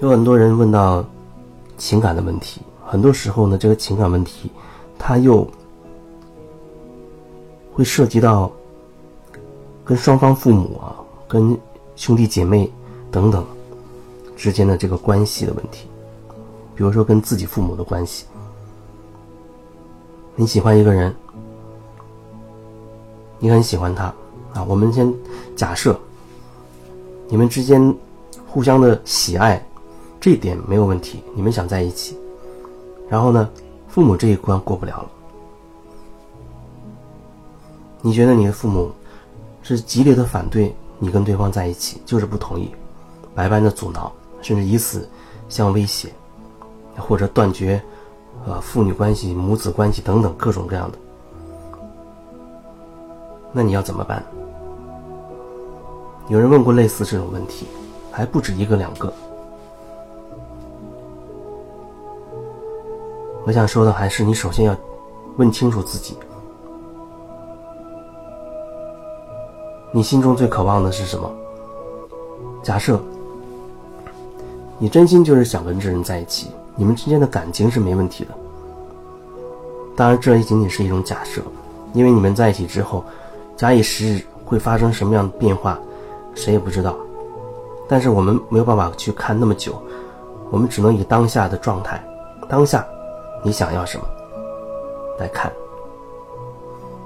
有很多人问到情感的问题，很多时候呢，这个情感问题，它又会涉及到跟双方父母啊、跟兄弟姐妹等等之间的这个关系的问题，比如说跟自己父母的关系。你喜欢一个人，你很喜欢他啊，我们先假设你们之间互相的喜爱。这点没有问题，你们想在一起，然后呢，父母这一关过不了了。你觉得你的父母是激烈的反对你跟对方在一起，就是不同意，百般的阻挠，甚至以死相威胁，或者断绝呃父女关系、母子关系等等各种各样的，那你要怎么办？有人问过类似这种问题，还不止一个两个。我想说的还是，你首先要问清楚自己，你心中最渴望的是什么？假设你真心就是想跟这人在一起，你们之间的感情是没问题的。当然，这也仅仅是一种假设，因为你们在一起之后，假以时日会发生什么样的变化，谁也不知道。但是我们没有办法去看那么久，我们只能以当下的状态，当下。你想要什么？来看，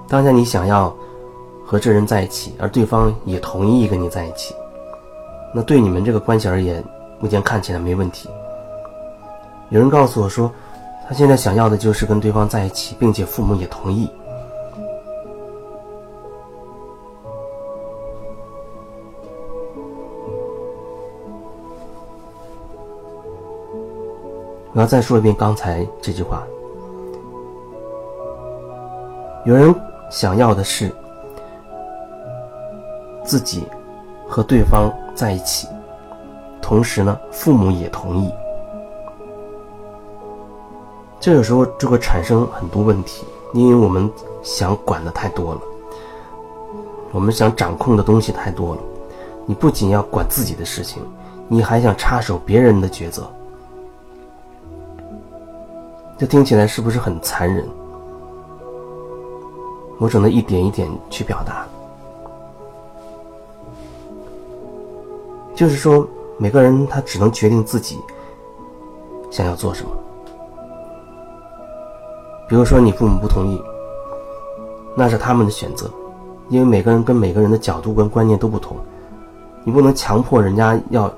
当下你想要和这人在一起，而对方也同意跟你在一起，那对你们这个关系而言，目前看起来没问题。有人告诉我说，他现在想要的就是跟对方在一起，并且父母也同意。我要再说一遍刚才这句话。有人想要的是自己和对方在一起，同时呢，父母也同意。这个时候就会产生很多问题，因为我们想管的太多了，我们想掌控的东西太多了。你不仅要管自己的事情，你还想插手别人的抉择。这听起来是不是很残忍？我只能一点一点去表达。就是说，每个人他只能决定自己想要做什么。比如说，你父母不同意，那是他们的选择，因为每个人跟每个人的角度跟观念都不同，你不能强迫人家要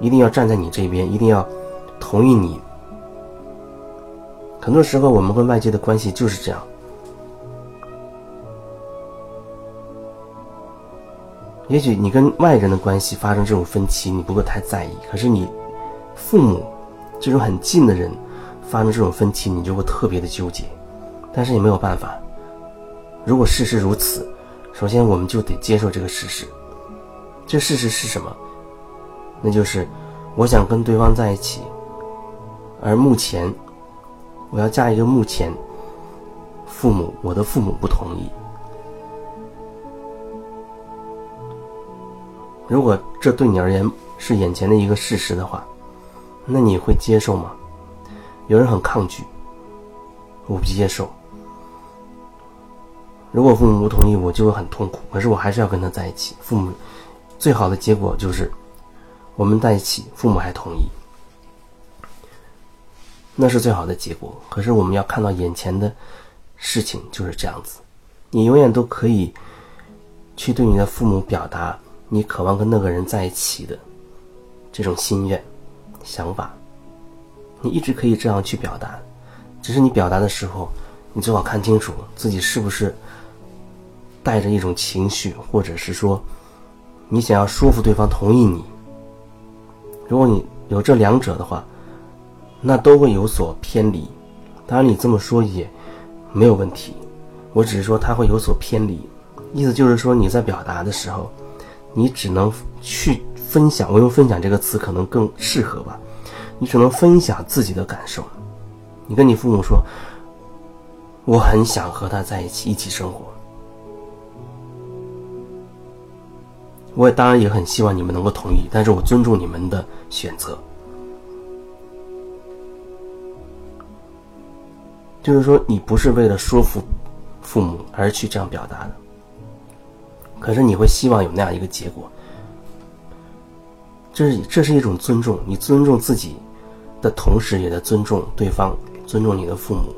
一定要站在你这边，一定要同意你。很多时候，我们跟外界的关系就是这样。也许你跟外人的关系发生这种分歧，你不会太在意；可是你父母这种很近的人发生这种分歧，你就会特别的纠结。但是也没有办法。如果事实如此，首先我们就得接受这个事实。这事实是什么？那就是我想跟对方在一起，而目前。我要加一个目前，父母，我的父母不同意。如果这对你而言是眼前的一个事实的话，那你会接受吗？有人很抗拒，我不接受。如果父母不同意，我就会很痛苦。可是我还是要跟他在一起。父母最好的结果就是我们在一起，父母还同意。那是最好的结果。可是我们要看到眼前的事情就是这样子。你永远都可以去对你的父母表达你渴望跟那个人在一起的这种心愿、想法。你一直可以这样去表达，只是你表达的时候，你最好看清楚自己是不是带着一种情绪，或者是说你想要说服对方同意你。如果你有这两者的话。那都会有所偏离，当然你这么说也没有问题。我只是说它会有所偏离，意思就是说你在表达的时候，你只能去分享。我用“分享”这个词可能更适合吧。你只能分享自己的感受。你跟你父母说：“我很想和他在一起，一起生活。”我也当然也很希望你们能够同意，但是我尊重你们的选择。就是说，你不是为了说服父母而去这样表达的，可是你会希望有那样一个结果。这是这是一种尊重，你尊重自己的同时，也在尊重对方，尊重你的父母。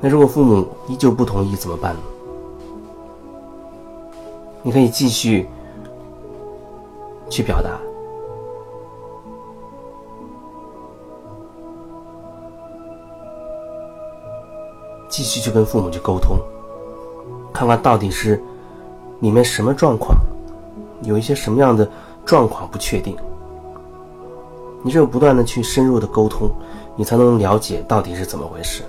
那如果父母依旧不同意怎么办呢？你可以继续去表达，继续去跟父母去沟通，看看到底是里面什么状况，有一些什么样的状况不确定。你只有不断的去深入的沟通，你才能了解到底是怎么回事。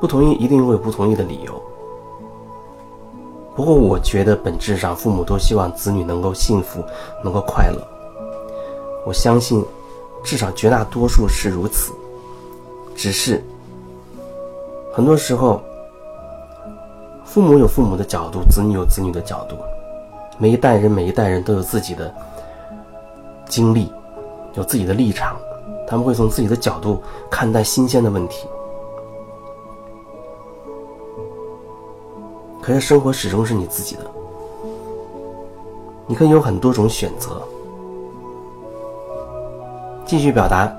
不同意一定会有不同意的理由。不过，我觉得本质上父母都希望子女能够幸福，能够快乐。我相信，至少绝大多数是如此。只是，很多时候，父母有父母的角度，子女有子女的角度。每一代人，每一代人都有自己的经历，有自己的立场，他们会从自己的角度看待新鲜的问题。可是生活始终是你自己的，你可以有很多种选择，继续表达，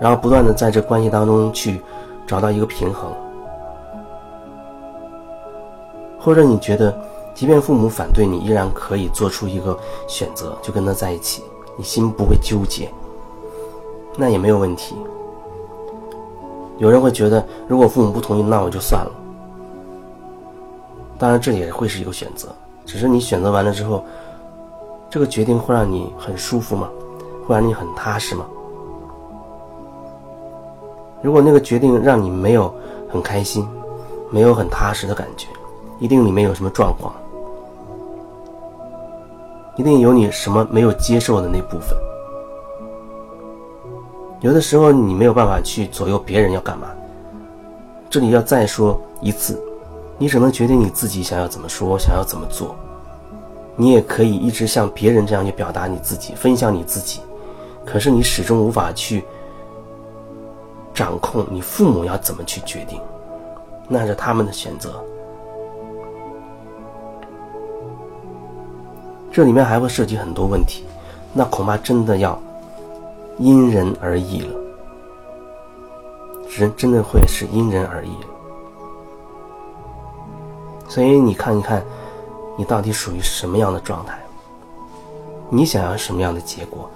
然后不断的在这关系当中去找到一个平衡，或者你觉得，即便父母反对你，依然可以做出一个选择，就跟他在一起，你心不会纠结，那也没有问题。有人会觉得，如果父母不同意，那我就算了。当然，这也会是一个选择，只是你选择完了之后，这个决定会让你很舒服吗？会让你很踏实吗？如果那个决定让你没有很开心，没有很踏实的感觉，一定里面有什么状况，一定有你什么没有接受的那部分。有的时候你没有办法去左右别人要干嘛，这里要再说一次。你只能决定你自己想要怎么说，想要怎么做。你也可以一直像别人这样去表达你自己，分享你自己。可是你始终无法去掌控你父母要怎么去决定，那是他们的选择。这里面还会涉及很多问题，那恐怕真的要因人而异了。人真的会是因人而异。所以你看一看，你到底属于什么样的状态？你想要什么样的结果？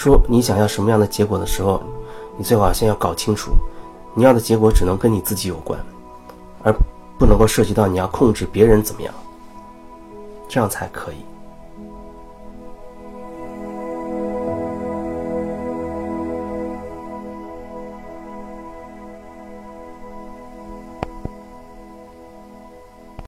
说你想要什么样的结果的时候，你最好先要搞清楚，你要的结果只能跟你自己有关，而不能够涉及到你要控制别人怎么样，这样才可以。